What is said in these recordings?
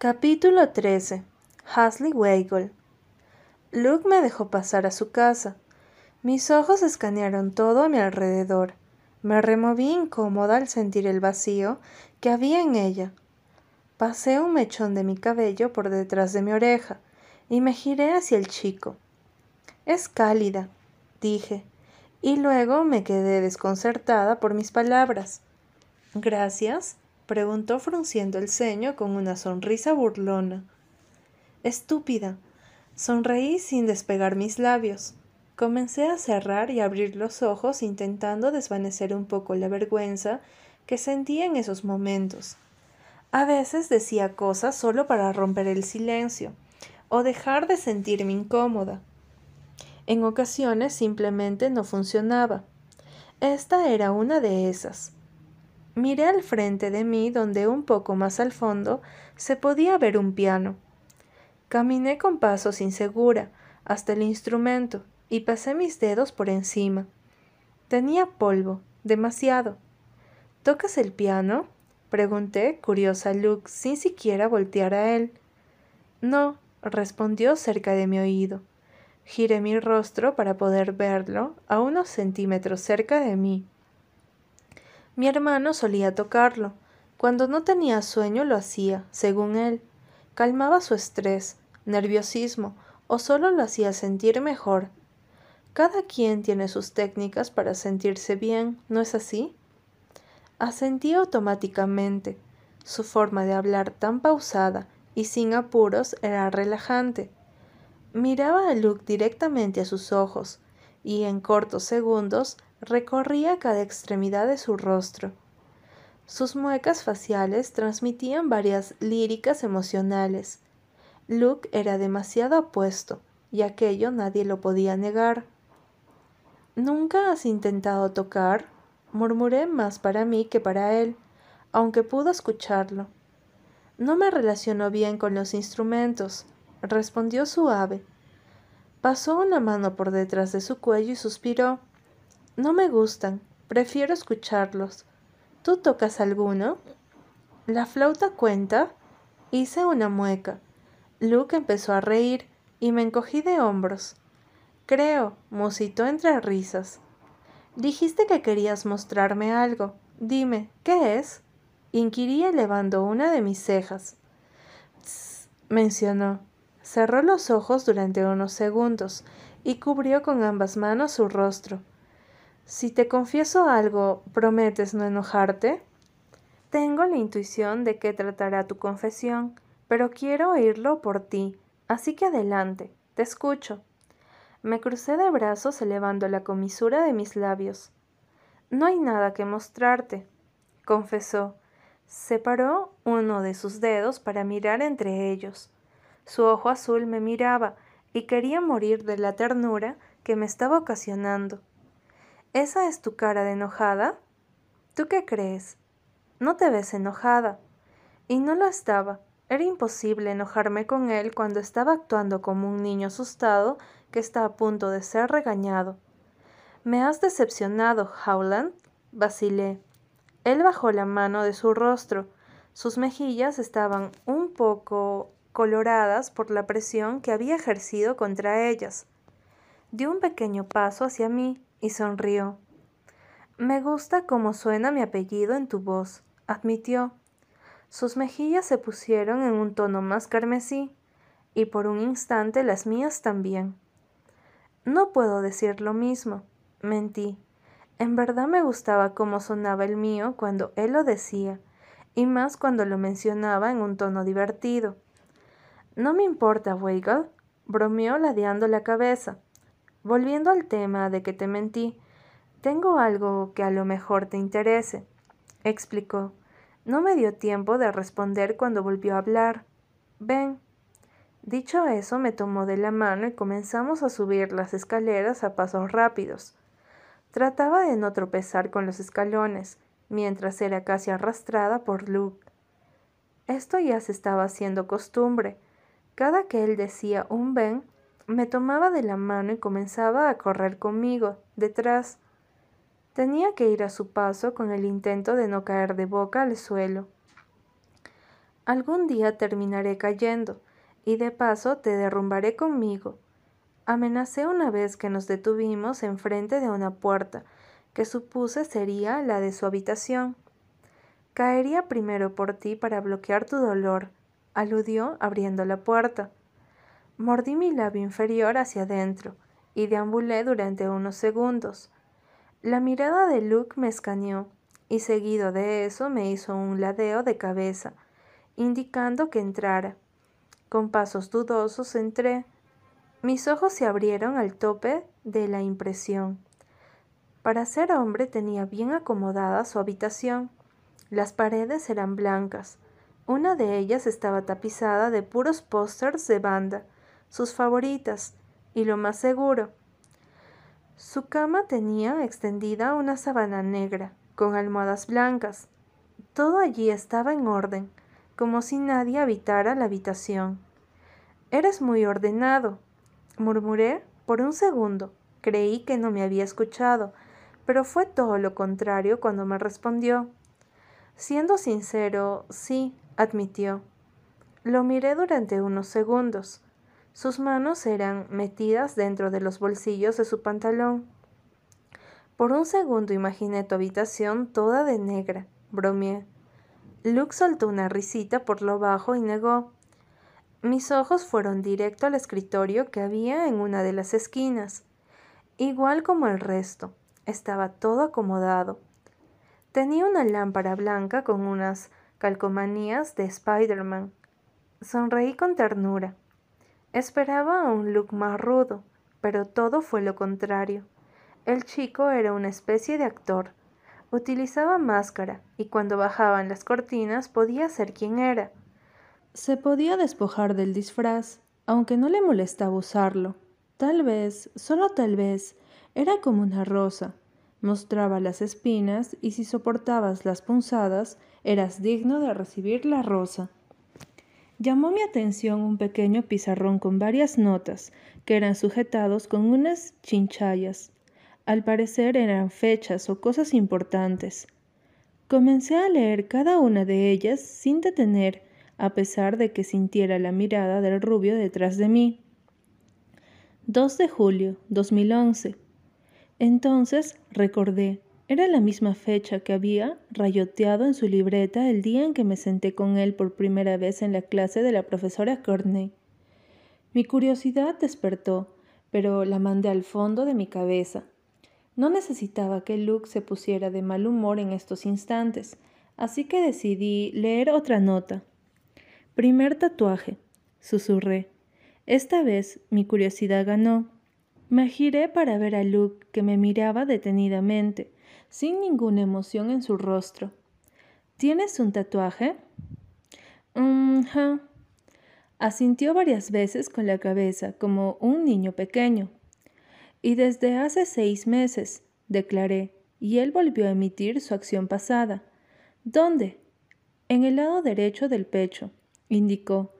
Capítulo 13. Hasley Weigel. Luke me dejó pasar a su casa. Mis ojos escanearon todo a mi alrededor. Me removí incómoda al sentir el vacío que había en ella. Pasé un mechón de mi cabello por detrás de mi oreja y me giré hacia el chico. Es cálida, dije, y luego me quedé desconcertada por mis palabras. Gracias, preguntó frunciendo el ceño con una sonrisa burlona. Estúpida. Sonreí sin despegar mis labios. Comencé a cerrar y abrir los ojos intentando desvanecer un poco la vergüenza que sentía en esos momentos. A veces decía cosas solo para romper el silencio o dejar de sentirme incómoda. En ocasiones simplemente no funcionaba. Esta era una de esas. Miré al frente de mí donde un poco más al fondo se podía ver un piano. Caminé con pasos insegura hasta el instrumento y pasé mis dedos por encima. Tenía polvo, demasiado. ¿Tocas el piano? pregunté, curiosa Luke, sin siquiera voltear a él. No, respondió cerca de mi oído. Giré mi rostro para poder verlo a unos centímetros cerca de mí. Mi hermano solía tocarlo. Cuando no tenía sueño lo hacía, según él. Calmaba su estrés, nerviosismo o solo lo hacía sentir mejor. Cada quien tiene sus técnicas para sentirse bien, ¿no es así? Asentí automáticamente. Su forma de hablar tan pausada y sin apuros era relajante. Miraba a Luke directamente a sus ojos, y en cortos segundos recorría cada extremidad de su rostro. Sus muecas faciales transmitían varias líricas emocionales. Luke era demasiado apuesto, y aquello nadie lo podía negar. ¿Nunca has intentado tocar? murmuré más para mí que para él, aunque pudo escucharlo. No me relaciono bien con los instrumentos, respondió suave. Pasó una mano por detrás de su cuello y suspiró. No me gustan, prefiero escucharlos. ¿Tú tocas alguno? ¿La flauta cuenta? Hice una mueca. Luke empezó a reír y me encogí de hombros. Creo, musitó entre risas. Dijiste que querías mostrarme algo. Dime, ¿qué es? inquirí elevando una de mis cejas. mencionó. Cerró los ojos durante unos segundos y cubrió con ambas manos su rostro. Si te confieso algo, ¿prometes no enojarte? Tengo la intuición de que tratará tu confesión, pero quiero oírlo por ti, así que adelante, te escucho. Me crucé de brazos elevando la comisura de mis labios. No hay nada que mostrarte, confesó. Separó uno de sus dedos para mirar entre ellos. Su ojo azul me miraba y quería morir de la ternura que me estaba ocasionando. ¿Esa es tu cara de enojada? ¿Tú qué crees? No te ves enojada. Y no lo estaba. Era imposible enojarme con él cuando estaba actuando como un niño asustado que está a punto de ser regañado. Me has decepcionado, Howland, vacilé. Él bajó la mano de su rostro. Sus mejillas estaban un poco coloradas por la presión que había ejercido contra ellas. Dio un pequeño paso hacia mí y sonrió. Me gusta cómo suena mi apellido en tu voz, admitió. Sus mejillas se pusieron en un tono más carmesí, y por un instante las mías también. No puedo decir lo mismo, mentí. En verdad me gustaba cómo sonaba el mío cuando él lo decía, y más cuando lo mencionaba en un tono divertido. No me importa, Weigel, bromeó ladeando la cabeza. Volviendo al tema de que te mentí, tengo algo que a lo mejor te interese, explicó. No me dio tiempo de responder cuando volvió a hablar. Ven. Dicho eso, me tomó de la mano y comenzamos a subir las escaleras a pasos rápidos. Trataba de no tropezar con los escalones, mientras era casi arrastrada por Luke. Esto ya se estaba haciendo costumbre, cada que él decía un ven, me tomaba de la mano y comenzaba a correr conmigo, detrás. Tenía que ir a su paso con el intento de no caer de boca al suelo. Algún día terminaré cayendo, y de paso te derrumbaré conmigo. Amenacé una vez que nos detuvimos enfrente de una puerta, que supuse sería la de su habitación. Caería primero por ti para bloquear tu dolor, aludió abriendo la puerta. Mordí mi labio inferior hacia adentro y deambulé durante unos segundos. La mirada de Luke me escaneó y seguido de eso me hizo un ladeo de cabeza, indicando que entrara. Con pasos dudosos entré. Mis ojos se abrieron al tope de la impresión. Para ser hombre tenía bien acomodada su habitación. Las paredes eran blancas. Una de ellas estaba tapizada de puros pósters de banda, sus favoritas, y lo más seguro. Su cama tenía extendida una sábana negra, con almohadas blancas. Todo allí estaba en orden como si nadie habitara la habitación. Eres muy ordenado, murmuré por un segundo. Creí que no me había escuchado, pero fue todo lo contrario cuando me respondió. Siendo sincero, sí, admitió. Lo miré durante unos segundos. Sus manos eran metidas dentro de los bolsillos de su pantalón. Por un segundo imaginé tu habitación toda de negra, bromeé. Luke soltó una risita por lo bajo y negó. Mis ojos fueron directo al escritorio que había en una de las esquinas. Igual como el resto, estaba todo acomodado. Tenía una lámpara blanca con unas calcomanías de Spider-Man. Sonreí con ternura. Esperaba un look más rudo, pero todo fue lo contrario. El chico era una especie de actor. Utilizaba máscara y cuando bajaban las cortinas podía ser quien era. Se podía despojar del disfraz, aunque no le molestaba usarlo. Tal vez, solo tal vez, era como una rosa. Mostraba las espinas y si soportabas las punzadas, eras digno de recibir la rosa. Llamó mi atención un pequeño pizarrón con varias notas, que eran sujetados con unas chinchayas. Al parecer eran fechas o cosas importantes. Comencé a leer cada una de ellas sin detener, a pesar de que sintiera la mirada del rubio detrás de mí. 2 de julio 2011. Entonces recordé, era la misma fecha que había rayoteado en su libreta el día en que me senté con él por primera vez en la clase de la profesora Courtney. Mi curiosidad despertó, pero la mandé al fondo de mi cabeza. No necesitaba que Luke se pusiera de mal humor en estos instantes, así que decidí leer otra nota. Primer tatuaje, susurré. Esta vez mi curiosidad ganó. Me giré para ver a Luke, que me miraba detenidamente, sin ninguna emoción en su rostro. ¿Tienes un tatuaje? Asintió varias veces con la cabeza, como un niño pequeño. Y desde hace seis meses, declaré, y él volvió a emitir su acción pasada. ¿Dónde? En el lado derecho del pecho, indicó.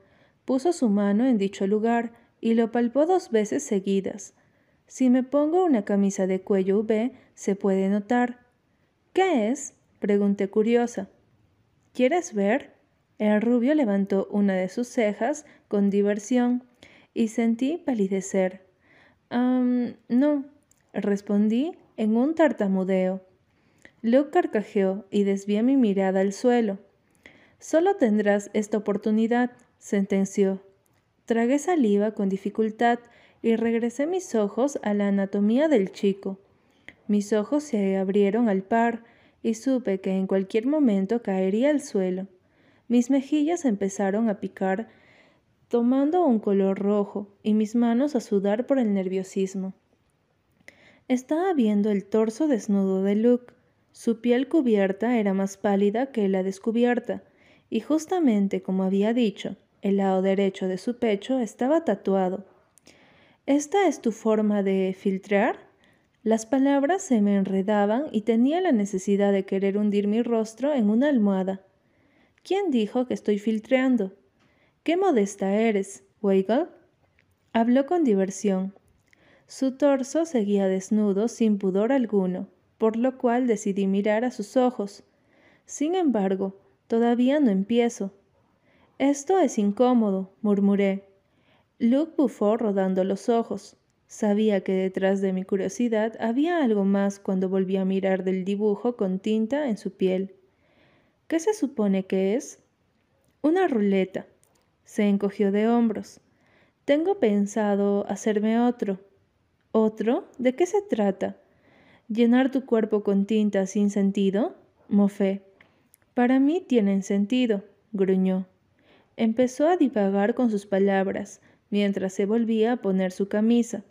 Puso su mano en dicho lugar y lo palpó dos veces seguidas. Si me pongo una camisa de cuello V, se puede notar. ¿Qué es? pregunté curiosa. ¿Quieres ver? El rubio levantó una de sus cejas con diversión y sentí palidecer no, respondí en un tartamudeo. Luke carcajeó y desvié mi mirada al suelo. Solo tendrás esta oportunidad, sentenció. Tragué saliva con dificultad y regresé mis ojos a la anatomía del chico. Mis ojos se abrieron al par y supe que en cualquier momento caería al suelo. Mis mejillas empezaron a picar tomando un color rojo y mis manos a sudar por el nerviosismo. Estaba viendo el torso desnudo de Luke. Su piel cubierta era más pálida que la descubierta, y justamente como había dicho, el lado derecho de su pecho estaba tatuado. ¿Esta es tu forma de filtrar? Las palabras se me enredaban y tenía la necesidad de querer hundir mi rostro en una almohada. ¿Quién dijo que estoy filtreando? Qué modesta eres, Weigel. Habló con diversión. Su torso seguía desnudo sin pudor alguno, por lo cual decidí mirar a sus ojos. Sin embargo, todavía no empiezo. Esto es incómodo, murmuré. Luke bufó rodando los ojos. Sabía que detrás de mi curiosidad había algo más cuando volví a mirar del dibujo con tinta en su piel. ¿Qué se supone que es? Una ruleta. Se encogió de hombros. Tengo pensado hacerme otro. ¿Otro? ¿De qué se trata? ¿Llenar tu cuerpo con tinta sin sentido? Mofé. Para mí tienen sentido, gruñó. Empezó a divagar con sus palabras, mientras se volvía a poner su camisa.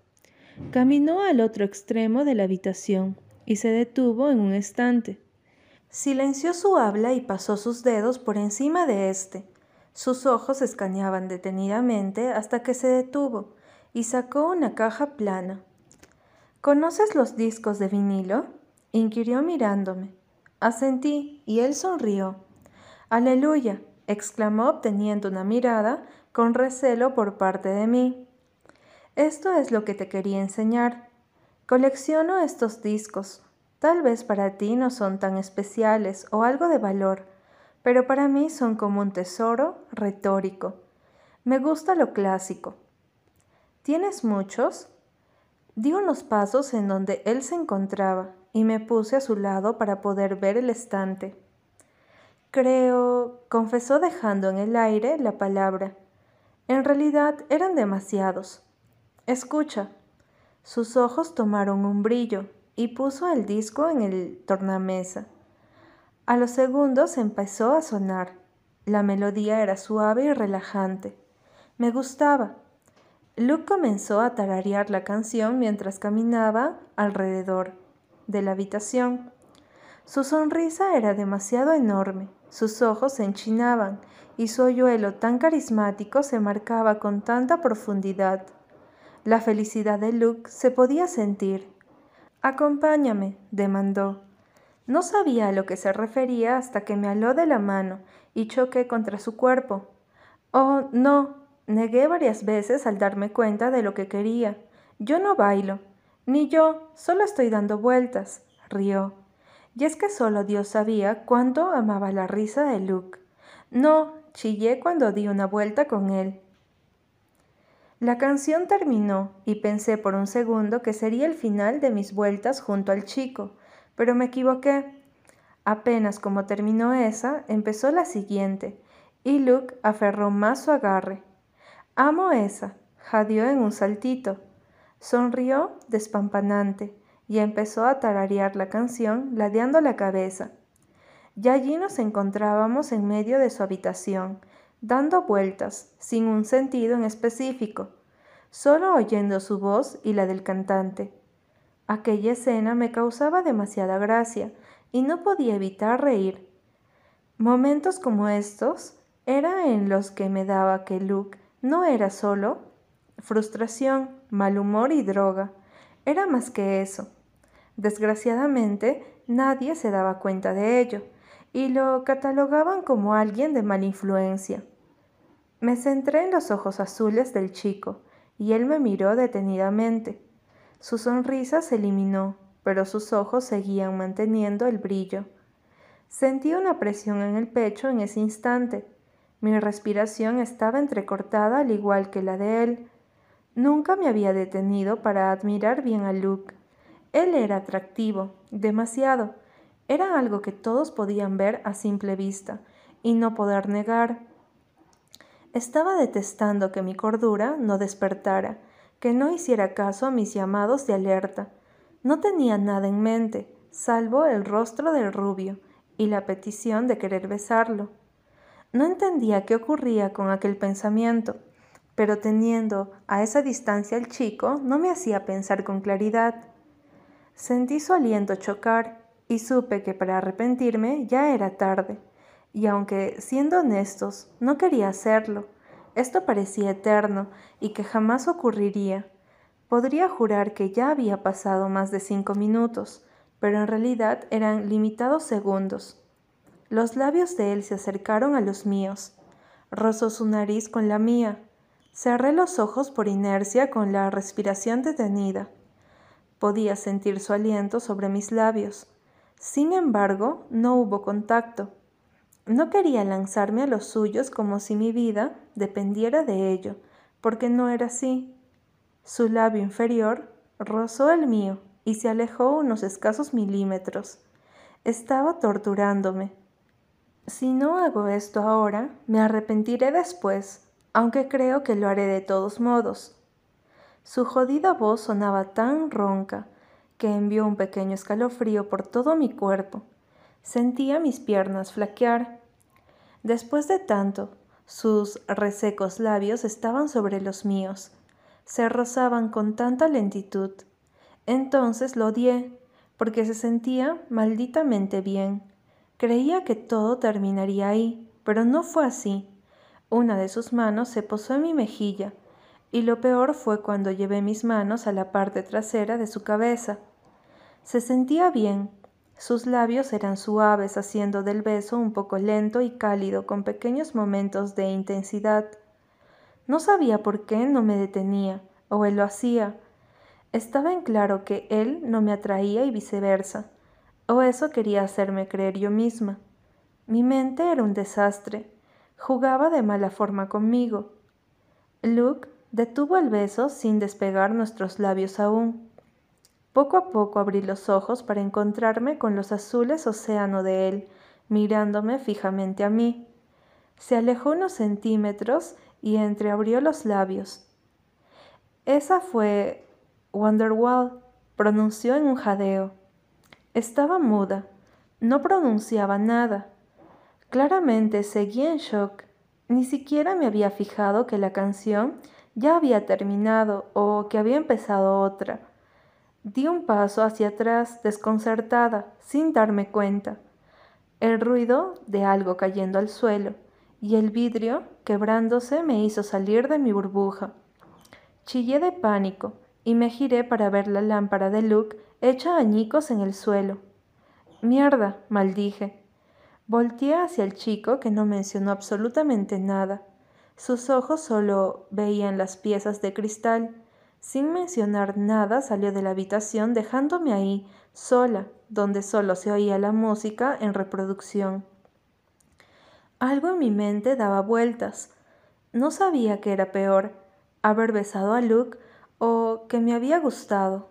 Caminó al otro extremo de la habitación y se detuvo en un estante. Silenció su habla y pasó sus dedos por encima de éste. Sus ojos escaneaban detenidamente hasta que se detuvo y sacó una caja plana. ¿Conoces los discos de vinilo? inquirió mirándome. Asentí y él sonrió. Aleluya, exclamó obteniendo una mirada con recelo por parte de mí. Esto es lo que te quería enseñar. Colecciono estos discos. Tal vez para ti no son tan especiales o algo de valor, pero para mí son como un tesoro retórico. Me gusta lo clásico. ¿Tienes muchos? Di unos pasos en donde él se encontraba y me puse a su lado para poder ver el estante. Creo, confesó dejando en el aire la palabra. En realidad eran demasiados. Escucha. Sus ojos tomaron un brillo y puso el disco en el tornamesa. A los segundos empezó a sonar. La melodía era suave y relajante. Me gustaba. Luke comenzó a tararear la canción mientras caminaba alrededor de la habitación. Su sonrisa era demasiado enorme, sus ojos se enchinaban y su hoyuelo tan carismático se marcaba con tanta profundidad. La felicidad de Luke se podía sentir. Acompáñame, demandó. No sabía a lo que se refería hasta que me aló de la mano y choqué contra su cuerpo. Oh, no, negué varias veces al darme cuenta de lo que quería. Yo no bailo. Ni yo, solo estoy dando vueltas, rió. Y es que solo Dios sabía cuánto amaba la risa de Luke. No, chillé cuando di una vuelta con él. La canción terminó y pensé por un segundo que sería el final de mis vueltas junto al chico, pero me equivoqué. Apenas como terminó esa, empezó la siguiente, y Luke aferró más su agarre. Amo esa, jadeó en un saltito. Sonrió despampanante y empezó a tararear la canción, ladeando la cabeza. Ya allí nos encontrábamos en medio de su habitación, dando vueltas, sin un sentido en específico, solo oyendo su voz y la del cantante. Aquella escena me causaba demasiada gracia y no podía evitar reír. Momentos como estos era en los que me daba que Luke no era solo frustración, mal humor y droga. Era más que eso. Desgraciadamente, nadie se daba cuenta de ello y lo catalogaban como alguien de mala influencia. Me centré en los ojos azules del chico y él me miró detenidamente. Su sonrisa se eliminó, pero sus ojos seguían manteniendo el brillo. Sentí una presión en el pecho en ese instante. Mi respiración estaba entrecortada al igual que la de él. Nunca me había detenido para admirar bien a Luke. Él era atractivo, demasiado. Era algo que todos podían ver a simple vista y no poder negar. Estaba detestando que mi cordura no despertara, que no hiciera caso a mis llamados de alerta. No tenía nada en mente, salvo el rostro del rubio y la petición de querer besarlo. No entendía qué ocurría con aquel pensamiento pero teniendo a esa distancia al chico no me hacía pensar con claridad. Sentí su aliento chocar y supe que para arrepentirme ya era tarde, y aunque, siendo honestos, no quería hacerlo, esto parecía eterno y que jamás ocurriría. Podría jurar que ya había pasado más de cinco minutos, pero en realidad eran limitados segundos. Los labios de él se acercaron a los míos. Rozó su nariz con la mía, Cerré los ojos por inercia con la respiración detenida. Podía sentir su aliento sobre mis labios. Sin embargo, no hubo contacto. No quería lanzarme a los suyos como si mi vida dependiera de ello, porque no era así. Su labio inferior rozó el mío y se alejó unos escasos milímetros. Estaba torturándome. Si no hago esto ahora, me arrepentiré después, aunque creo que lo haré de todos modos. Su jodida voz sonaba tan ronca que envió un pequeño escalofrío por todo mi cuerpo. Sentía mis piernas flaquear. Después de tanto, sus resecos labios estaban sobre los míos. Se rozaban con tanta lentitud. Entonces lo odié, porque se sentía malditamente bien. Creía que todo terminaría ahí, pero no fue así. Una de sus manos se posó en mi mejilla, y lo peor fue cuando llevé mis manos a la parte trasera de su cabeza. Se sentía bien. Sus labios eran suaves, haciendo del beso un poco lento y cálido, con pequeños momentos de intensidad. No sabía por qué no me detenía, o él lo hacía. Estaba en claro que él no me atraía y viceversa o eso quería hacerme creer yo misma. Mi mente era un desastre. Jugaba de mala forma conmigo. Luke detuvo el beso sin despegar nuestros labios aún. Poco a poco abrí los ojos para encontrarme con los azules océano de él, mirándome fijamente a mí. Se alejó unos centímetros y entreabrió los labios. Esa fue Wonderwall, pronunció en un jadeo. Estaba muda, no pronunciaba nada. Claramente seguía en shock. Ni siquiera me había fijado que la canción ya había terminado o que había empezado otra. Di un paso hacia atrás, desconcertada, sin darme cuenta. El ruido de algo cayendo al suelo y el vidrio quebrándose me hizo salir de mi burbuja. Chillé de pánico y me giré para ver la lámpara de Luke hecha añicos en el suelo. Mierda, maldije. Volteé hacia el chico que no mencionó absolutamente nada. Sus ojos solo veían las piezas de cristal. Sin mencionar nada salió de la habitación dejándome ahí, sola, donde solo se oía la música en reproducción. Algo en mi mente daba vueltas. No sabía qué era peor, haber besado a Luke o que me había gustado.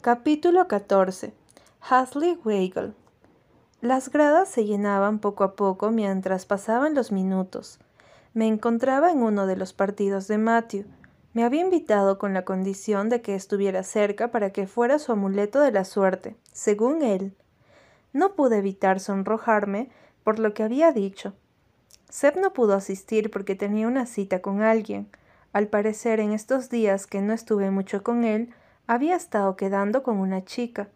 Capítulo 14. Hasley Weigel. Las gradas se llenaban poco a poco mientras pasaban los minutos. Me encontraba en uno de los partidos de Matthew. Me había invitado con la condición de que estuviera cerca para que fuera su amuleto de la suerte, según él. No pude evitar sonrojarme por lo que había dicho. Seb no pudo asistir porque tenía una cita con alguien. Al parecer en estos días que no estuve mucho con él, había estado quedando con una chica.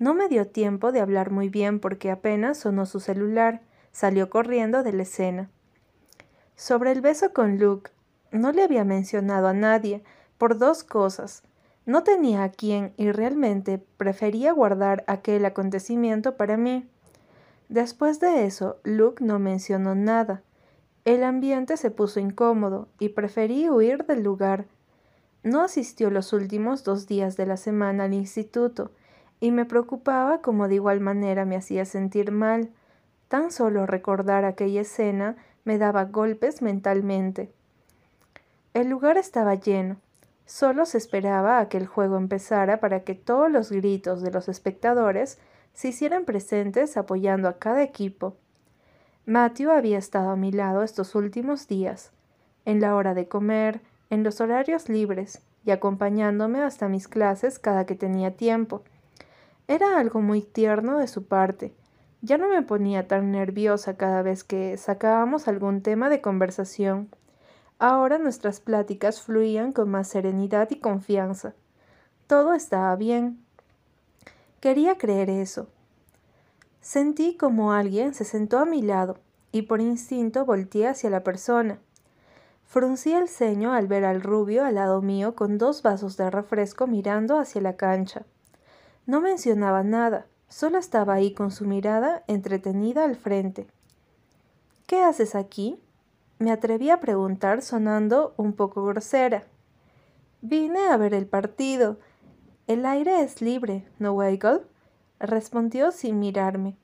No me dio tiempo de hablar muy bien porque apenas sonó su celular. Salió corriendo de la escena. Sobre el beso con Luke, no le había mencionado a nadie, por dos cosas. No tenía a quién y realmente prefería guardar aquel acontecimiento para mí. Después de eso, Luke no mencionó nada. El ambiente se puso incómodo y preferí huir del lugar. No asistió los últimos dos días de la semana al instituto, y me preocupaba como de igual manera me hacía sentir mal. Tan solo recordar aquella escena me daba golpes mentalmente. El lugar estaba lleno. Solo se esperaba a que el juego empezara para que todos los gritos de los espectadores se hicieran presentes apoyando a cada equipo. Matthew había estado a mi lado estos últimos días, en la hora de comer, en los horarios libres y acompañándome hasta mis clases cada que tenía tiempo. Era algo muy tierno de su parte. Ya no me ponía tan nerviosa cada vez que sacábamos algún tema de conversación. Ahora nuestras pláticas fluían con más serenidad y confianza. Todo estaba bien. Quería creer eso. Sentí como alguien se sentó a mi lado y por instinto volteé hacia la persona. Fruncí el ceño al ver al rubio al lado mío con dos vasos de refresco mirando hacia la cancha. No mencionaba nada, solo estaba ahí con su mirada entretenida al frente. ¿Qué haces aquí? Me atreví a preguntar sonando un poco grosera. Vine a ver el partido. El aire es libre, ¿no, Weigel? respondió sin mirarme.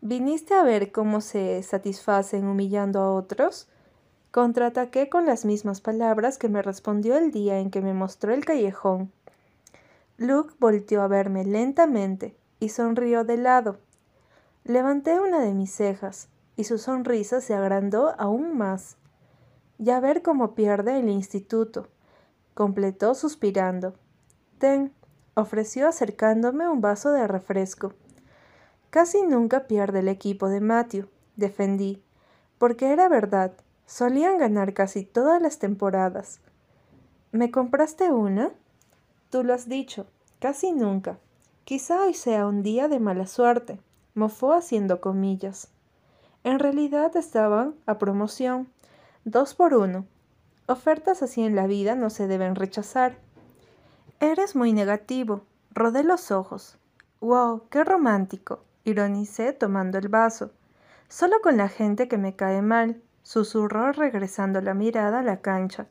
¿Viniste a ver cómo se satisfacen humillando a otros? Contraataqué con las mismas palabras que me respondió el día en que me mostró el callejón. Luke volteó a verme lentamente y sonrió de lado. Levanté una de mis cejas y su sonrisa se agrandó aún más. Ya ver cómo pierde el instituto, completó suspirando. Ten, ofreció acercándome un vaso de refresco. Casi nunca pierde el equipo de Matthew, defendí, porque era verdad, solían ganar casi todas las temporadas. ¿Me compraste una? Tú lo has dicho, casi nunca. Quizá hoy sea un día de mala suerte, mofó haciendo comillas. En realidad estaban a promoción, dos por uno. Ofertas así en la vida no se deben rechazar. Eres muy negativo. Rodé los ojos. ¡Wow! ¡Qué romántico! ironicé tomando el vaso. Solo con la gente que me cae mal, susurró regresando la mirada a la cancha.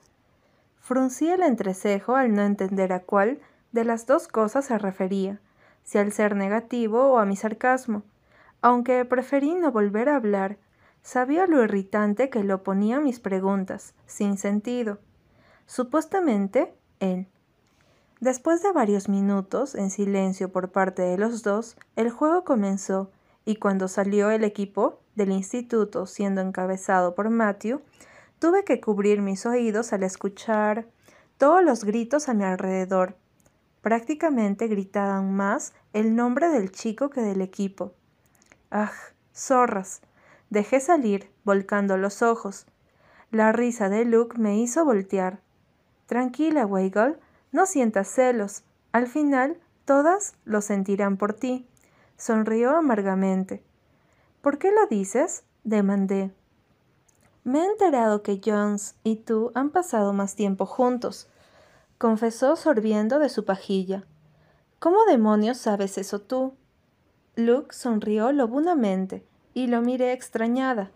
Fruncí el entrecejo al no entender a cuál de las dos cosas se refería, si al ser negativo o a mi sarcasmo, aunque preferí no volver a hablar. Sabía lo irritante que lo ponía mis preguntas, sin sentido. Supuestamente, él. Después de varios minutos en silencio por parte de los dos, el juego comenzó y cuando salió el equipo del instituto siendo encabezado por Matthew, tuve que cubrir mis oídos al escuchar todos los gritos a mi alrededor. Prácticamente gritaban más el nombre del chico que del equipo. ¡Ah! Zorras. Dejé salir, volcando los ojos. La risa de Luke me hizo voltear. Tranquila, Weigel, no sientas celos. Al final, todas lo sentirán por ti. Sonrió amargamente. ¿Por qué lo dices? demandé. Me he enterado que Jones y tú han pasado más tiempo juntos, confesó sorbiendo de su pajilla. ¿Cómo demonios sabes eso tú? Luke sonrió lobunamente y lo miré extrañada.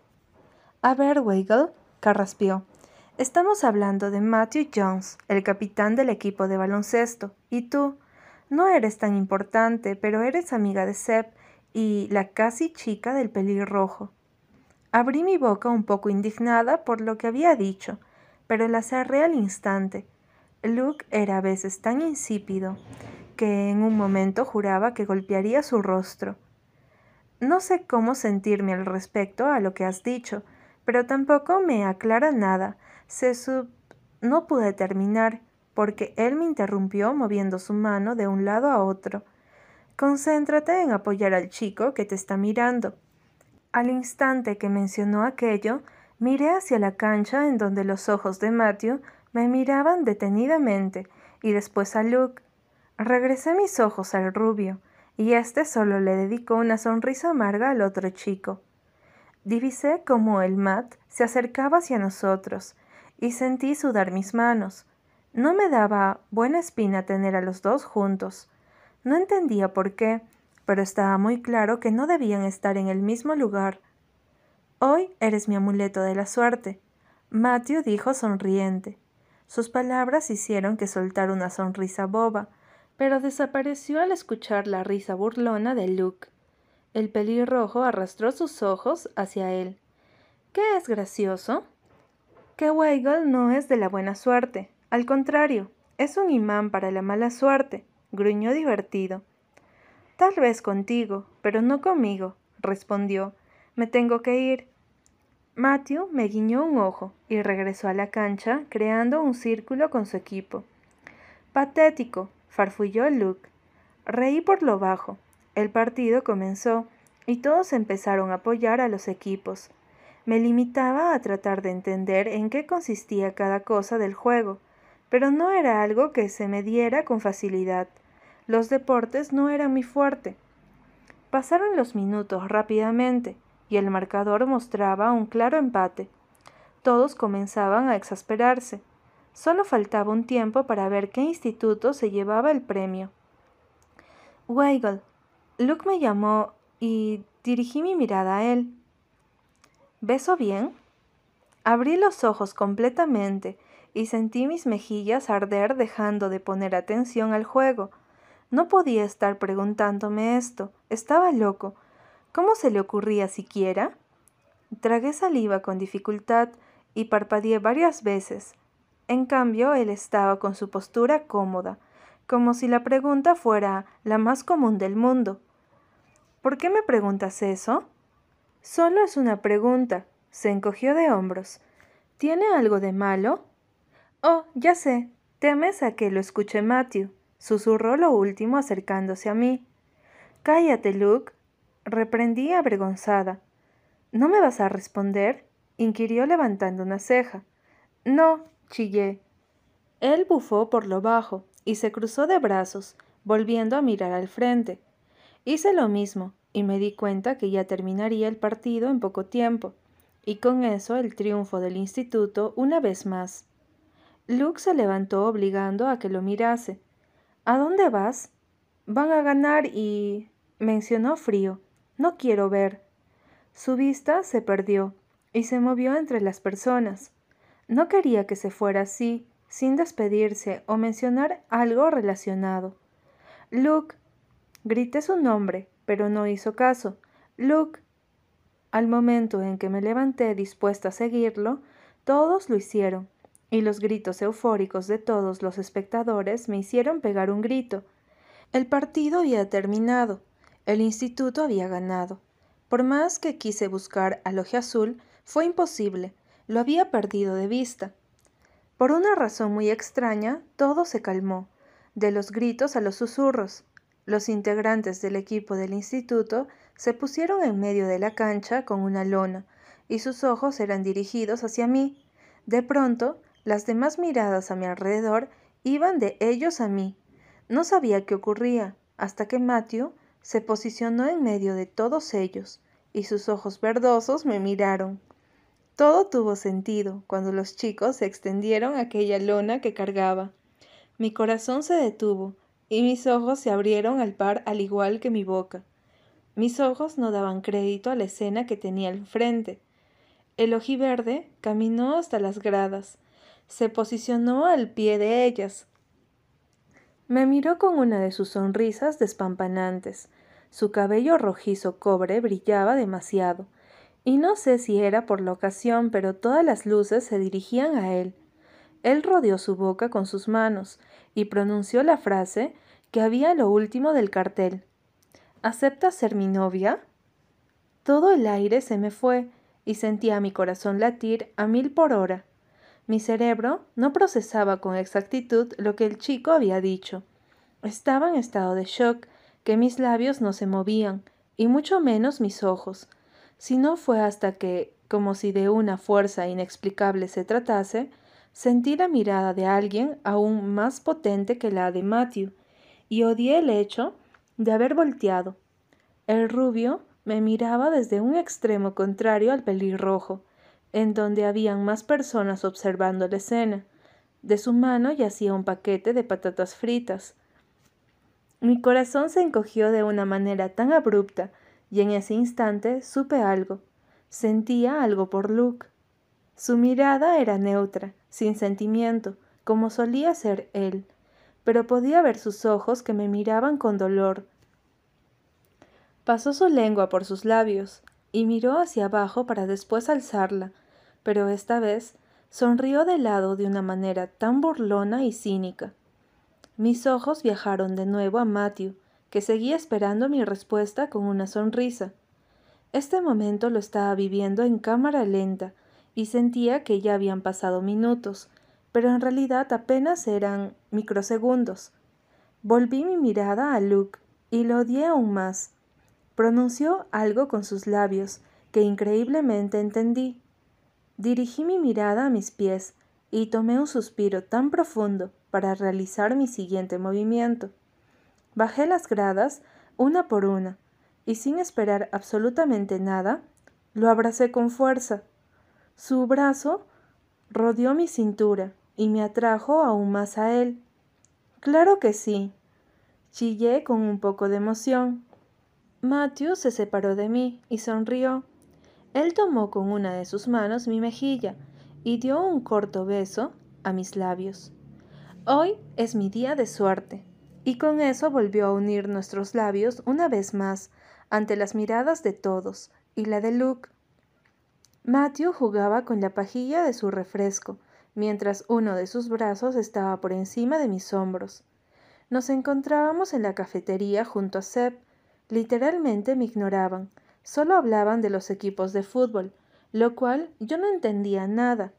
A ver, Weigel, carraspeó. Estamos hablando de Matthew Jones, el capitán del equipo de baloncesto, y tú. No eres tan importante, pero eres amiga de Seb y la casi chica del pelirrojo. Abrí mi boca un poco indignada por lo que había dicho, pero la cerré al instante. Luke era a veces tan insípido que en un momento juraba que golpearía su rostro. No sé cómo sentirme al respecto a lo que has dicho, pero tampoco me aclara nada, se sub... No pude terminar, porque él me interrumpió moviendo su mano de un lado a otro. Concéntrate en apoyar al chico que te está mirando. Al instante que mencionó aquello, miré hacia la cancha en donde los ojos de Matthew me miraban detenidamente y después a Luke. Regresé mis ojos al rubio, y éste solo le dedicó una sonrisa amarga al otro chico. Divisé cómo el Matt se acercaba hacia nosotros, y sentí sudar mis manos. No me daba buena espina tener a los dos juntos. No entendía por qué, pero estaba muy claro que no debían estar en el mismo lugar. Hoy eres mi amuleto de la suerte, Matthew dijo sonriente. Sus palabras hicieron que soltara una sonrisa boba, pero desapareció al escuchar la risa burlona de Luke. El pelirrojo arrastró sus ojos hacia él. ¿Qué es gracioso? que Weigel no es de la buena suerte. Al contrario, es un imán para la mala suerte, gruñó divertido. Tal vez contigo, pero no conmigo, respondió. Me tengo que ir. Matthew me guiñó un ojo y regresó a la cancha, creando un círculo con su equipo. Patético, farfulló Luke. Reí por lo bajo. El partido comenzó y todos empezaron a apoyar a los equipos. Me limitaba a tratar de entender en qué consistía cada cosa del juego, pero no era algo que se me diera con facilidad. Los deportes no eran mi fuerte. Pasaron los minutos rápidamente y el marcador mostraba un claro empate. Todos comenzaban a exasperarse. Solo faltaba un tiempo para ver qué instituto se llevaba el premio. Weigel. Luke me llamó y dirigí mi mirada a él. ¿Beso bien? Abrí los ojos completamente y sentí mis mejillas arder dejando de poner atención al juego. No podía estar preguntándome esto. Estaba loco. ¿Cómo se le ocurría siquiera? Tragué saliva con dificultad y parpadeé varias veces. En cambio, él estaba con su postura cómoda, como si la pregunta fuera la más común del mundo. ¿Por qué me preguntas eso? Solo es una pregunta. Se encogió de hombros. ¿Tiene algo de malo? Oh, ya sé. Temes a que lo escuche Matthew. Susurró lo último acercándose a mí. Cállate, Luke. Reprendí avergonzada. ¿No me vas a responder? inquirió levantando una ceja. No, chillé. Él bufó por lo bajo y se cruzó de brazos, volviendo a mirar al frente. Hice lo mismo y me di cuenta que ya terminaría el partido en poco tiempo, y con eso el triunfo del instituto una vez más. Luke se levantó obligando a que lo mirase. ¿A dónde vas? Van a ganar y... mencionó frío. No quiero ver. Su vista se perdió y se movió entre las personas. No quería que se fuera así, sin despedirse o mencionar algo relacionado. Luke. Grité su nombre, pero no hizo caso. Luke. Al momento en que me levanté dispuesta a seguirlo, todos lo hicieron, y los gritos eufóricos de todos los espectadores me hicieron pegar un grito. El partido había terminado, el instituto había ganado. Por más que quise buscar al oje azul, fue imposible, lo había perdido de vista. Por una razón muy extraña, todo se calmó, de los gritos a los susurros. Los integrantes del equipo del instituto se pusieron en medio de la cancha con una lona, y sus ojos eran dirigidos hacia mí. De pronto, las demás miradas a mi alrededor iban de ellos a mí. No sabía qué ocurría, hasta que Matthew se posicionó en medio de todos ellos, y sus ojos verdosos me miraron. Todo tuvo sentido cuando los chicos se extendieron aquella lona que cargaba. Mi corazón se detuvo y mis ojos se abrieron al par al igual que mi boca. Mis ojos no daban crédito a la escena que tenía al frente. El ojiverde caminó hasta las gradas, se posicionó al pie de ellas. Me miró con una de sus sonrisas despampanantes, su cabello rojizo cobre brillaba demasiado, y no sé si era por la ocasión, pero todas las luces se dirigían a él. Él rodeó su boca con sus manos y pronunció la frase que había lo último del cartel. ¿Aceptas ser mi novia? Todo el aire se me fue y sentía mi corazón latir a mil por hora. Mi cerebro no procesaba con exactitud lo que el chico había dicho. Estaba en estado de shock que mis labios no se movían, y mucho menos mis ojos, si no fue hasta que, como si de una fuerza inexplicable se tratase, sentí la mirada de alguien aún más potente que la de Matthew, y odié el hecho de haber volteado. El rubio me miraba desde un extremo contrario al pelirrojo, en donde habían más personas observando la escena. De su mano yacía un paquete de patatas fritas, mi corazón se encogió de una manera tan abrupta, y en ese instante supe algo. Sentía algo por Luke. Su mirada era neutra, sin sentimiento, como solía ser él, pero podía ver sus ojos que me miraban con dolor. Pasó su lengua por sus labios y miró hacia abajo para después alzarla, pero esta vez sonrió de lado de una manera tan burlona y cínica mis ojos viajaron de nuevo a Matthew, que seguía esperando mi respuesta con una sonrisa. Este momento lo estaba viviendo en cámara lenta y sentía que ya habían pasado minutos, pero en realidad apenas eran microsegundos. Volví mi mirada a Luke y lo odié aún más. Pronunció algo con sus labios que increíblemente entendí. Dirigí mi mirada a mis pies y tomé un suspiro tan profundo para realizar mi siguiente movimiento. Bajé las gradas una por una y sin esperar absolutamente nada, lo abracé con fuerza. Su brazo rodeó mi cintura y me atrajo aún más a él. Claro que sí. Chillé con un poco de emoción. Matthew se separó de mí y sonrió. Él tomó con una de sus manos mi mejilla y dio un corto beso a mis labios. Hoy es mi día de suerte. Y con eso volvió a unir nuestros labios una vez más, ante las miradas de todos y la de Luke. Matthew jugaba con la pajilla de su refresco, mientras uno de sus brazos estaba por encima de mis hombros. Nos encontrábamos en la cafetería junto a Seb. Literalmente me ignoraban, solo hablaban de los equipos de fútbol, lo cual yo no entendía nada.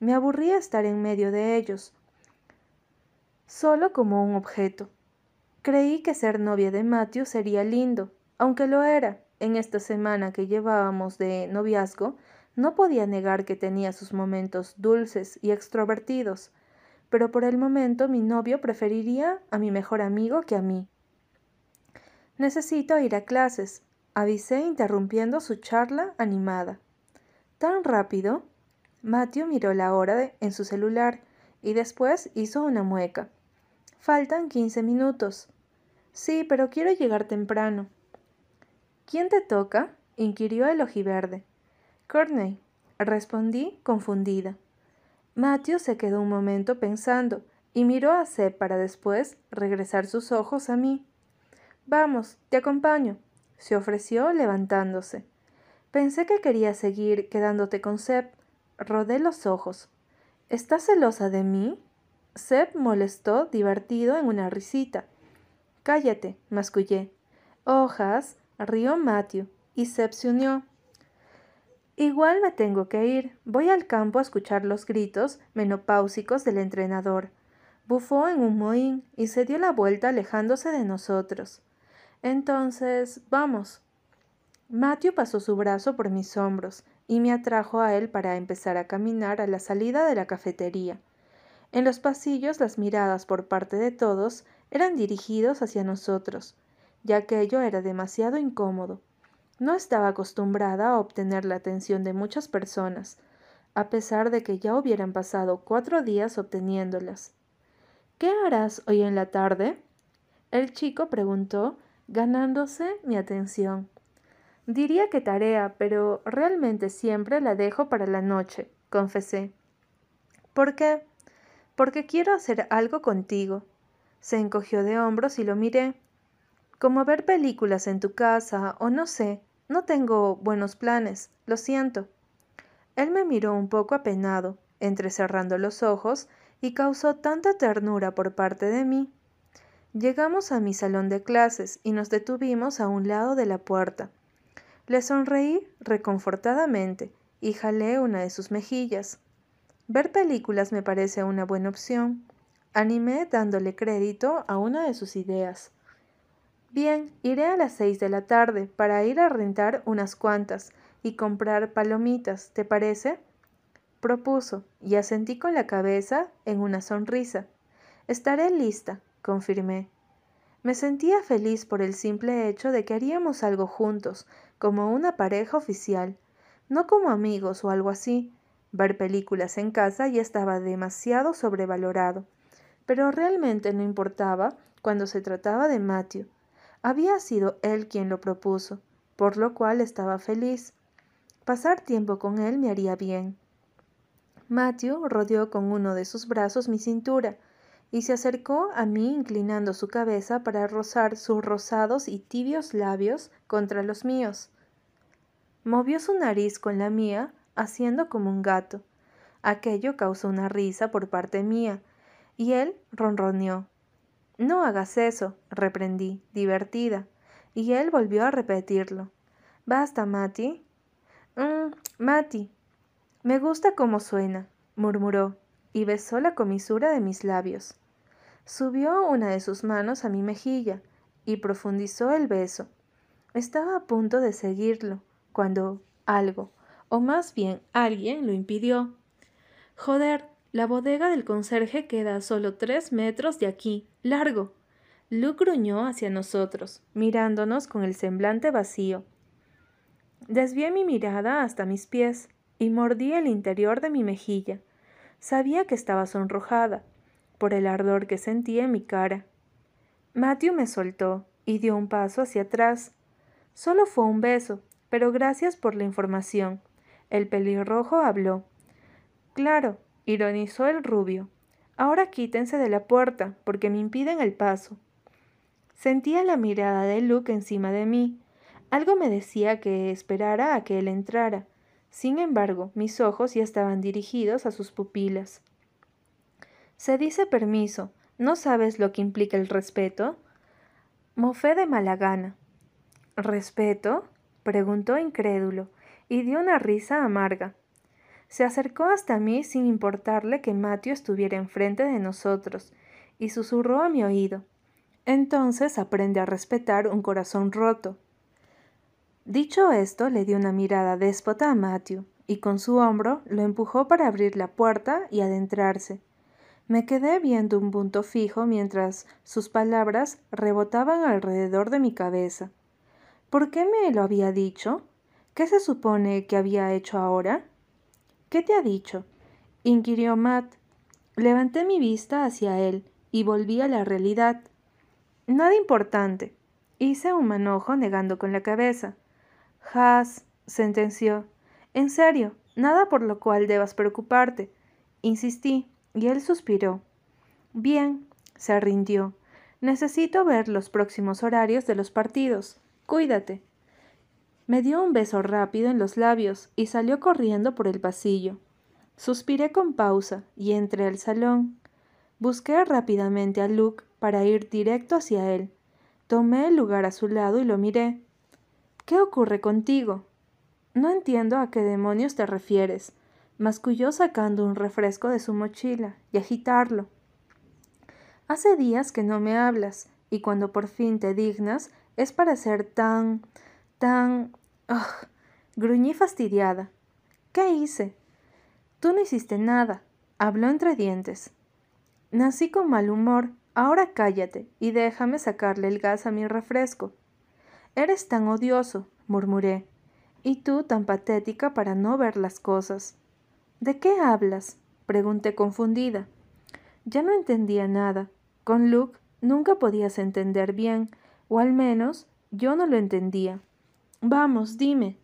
Me aburría estar en medio de ellos, solo como un objeto. Creí que ser novia de Matthew sería lindo, aunque lo era. En esta semana que llevábamos de noviazgo, no podía negar que tenía sus momentos dulces y extrovertidos, pero por el momento mi novio preferiría a mi mejor amigo que a mí. Necesito ir a clases, avisé interrumpiendo su charla animada. ¿Tan rápido? Matthew miró la hora en su celular y después hizo una mueca. Faltan quince minutos. Sí, pero quiero llegar temprano. ¿Quién te toca? inquirió el ojiverde. Courtney, respondí confundida. Matthew se quedó un momento pensando y miró a Seb para después regresar sus ojos a mí. Vamos, te acompaño, se ofreció levantándose. Pensé que quería seguir quedándote con Seb. Rodé los ojos. ¿Estás celosa de mí? Seb molestó, divertido, en una risita. Cállate, mascullé. Hojas, rió Matthew, y Seb se unió. Igual me tengo que ir. Voy al campo a escuchar los gritos menopáusicos del entrenador. Bufó en un mohín y se dio la vuelta alejándose de nosotros. Entonces, vamos. Matthew pasó su brazo por mis hombros y me atrajo a él para empezar a caminar a la salida de la cafetería. En los pasillos las miradas por parte de todos eran dirigidos hacia nosotros, ya que ello era demasiado incómodo. No estaba acostumbrada a obtener la atención de muchas personas, a pesar de que ya hubieran pasado cuatro días obteniéndolas. ¿Qué harás hoy en la tarde? El chico preguntó, ganándose mi atención. Diría que tarea, pero realmente siempre la dejo para la noche, confesé. ¿Por qué? porque quiero hacer algo contigo. Se encogió de hombros y lo miré. Como ver películas en tu casa o no sé, no tengo buenos planes, lo siento. Él me miró un poco apenado, entrecerrando los ojos, y causó tanta ternura por parte de mí. Llegamos a mi salón de clases y nos detuvimos a un lado de la puerta. Le sonreí reconfortadamente y jalé una de sus mejillas. Ver películas me parece una buena opción. Animé dándole crédito a una de sus ideas. Bien, iré a las seis de la tarde para ir a rentar unas cuantas y comprar palomitas, ¿te parece? propuso, y asentí con la cabeza en una sonrisa. Estaré lista, confirmé. Me sentía feliz por el simple hecho de que haríamos algo juntos, como una pareja oficial, no como amigos o algo así, Ver películas en casa ya estaba demasiado sobrevalorado, pero realmente no importaba cuando se trataba de Matthew. Había sido él quien lo propuso, por lo cual estaba feliz. Pasar tiempo con él me haría bien. Matthew rodeó con uno de sus brazos mi cintura y se acercó a mí inclinando su cabeza para rozar sus rosados y tibios labios contra los míos. Movió su nariz con la mía haciendo como un gato. Aquello causó una risa por parte mía, y él ronroneó. No hagas eso, reprendí, divertida, y él volvió a repetirlo. Basta, Mati. Mmm, Mati. Me gusta cómo suena, murmuró, y besó la comisura de mis labios. Subió una de sus manos a mi mejilla y profundizó el beso. Estaba a punto de seguirlo, cuando algo, o más bien alguien lo impidió. Joder, la bodega del conserje queda a solo tres metros de aquí, largo. Luke gruñó hacia nosotros, mirándonos con el semblante vacío. Desvié mi mirada hasta mis pies y mordí el interior de mi mejilla. Sabía que estaba sonrojada, por el ardor que sentía en mi cara. Matthew me soltó y dio un paso hacia atrás. Solo fue un beso, pero gracias por la información. El pelirrojo habló. Claro, ironizó el rubio. Ahora quítense de la puerta, porque me impiden el paso. Sentía la mirada de Luke encima de mí. Algo me decía que esperara a que él entrara. Sin embargo, mis ojos ya estaban dirigidos a sus pupilas. Se dice permiso. ¿No sabes lo que implica el respeto? Mofé de mala gana. ¿Respeto? preguntó incrédulo, y dio una risa amarga. Se acercó hasta mí sin importarle que Matthew estuviera enfrente de nosotros, y susurró a mi oído. Entonces aprende a respetar un corazón roto. Dicho esto, le dio una mirada déspota a Matthew, y con su hombro lo empujó para abrir la puerta y adentrarse. Me quedé viendo un punto fijo mientras sus palabras rebotaban alrededor de mi cabeza. ¿Por qué me lo había dicho? ¿Qué se supone que había hecho ahora? ¿Qué te ha dicho? inquirió Matt. Levanté mi vista hacia él y volví a la realidad. Nada importante. Hice un manojo negando con la cabeza. Has, sentenció. En serio, nada por lo cual debas preocuparte. Insistí, y él suspiró. Bien, se rindió. Necesito ver los próximos horarios de los partidos. Cuídate. Me dio un beso rápido en los labios y salió corriendo por el pasillo. Suspiré con pausa y entré al salón. Busqué rápidamente a Luke para ir directo hacia él. Tomé el lugar a su lado y lo miré. ¿Qué ocurre contigo? No entiendo a qué demonios te refieres, masculló sacando un refresco de su mochila y agitarlo. Hace días que no me hablas, y cuando por fin te dignas es para ser tan. tan. Ugh. gruñí fastidiada. ¿Qué hice? Tú no hiciste nada, habló entre dientes. Nací con mal humor, ahora cállate y déjame sacarle el gas a mi refresco. Eres tan odioso, murmuré, y tú tan patética para no ver las cosas. ¿De qué hablas? pregunté confundida. Ya no entendía nada. Con Luke nunca podías entender bien, o al menos yo no lo entendía. Vamos, dime.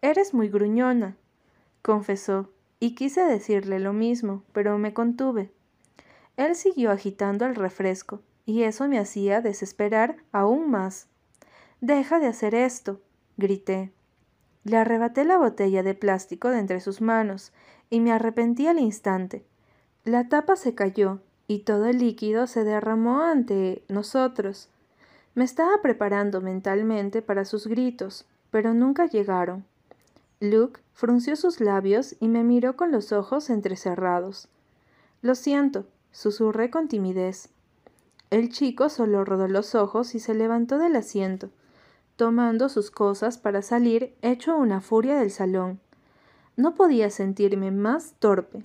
Eres muy gruñona, confesó, y quise decirle lo mismo, pero me contuve. Él siguió agitando el refresco, y eso me hacía desesperar aún más. Deja de hacer esto, grité. Le arrebaté la botella de plástico de entre sus manos y me arrepentí al instante. La tapa se cayó y todo el líquido se derramó ante nosotros. Me estaba preparando mentalmente para sus gritos, pero nunca llegaron. Luke frunció sus labios y me miró con los ojos entrecerrados. Lo siento, susurré con timidez. El chico solo rodó los ojos y se levantó del asiento tomando sus cosas para salir hecho una furia del salón. No podía sentirme más torpe.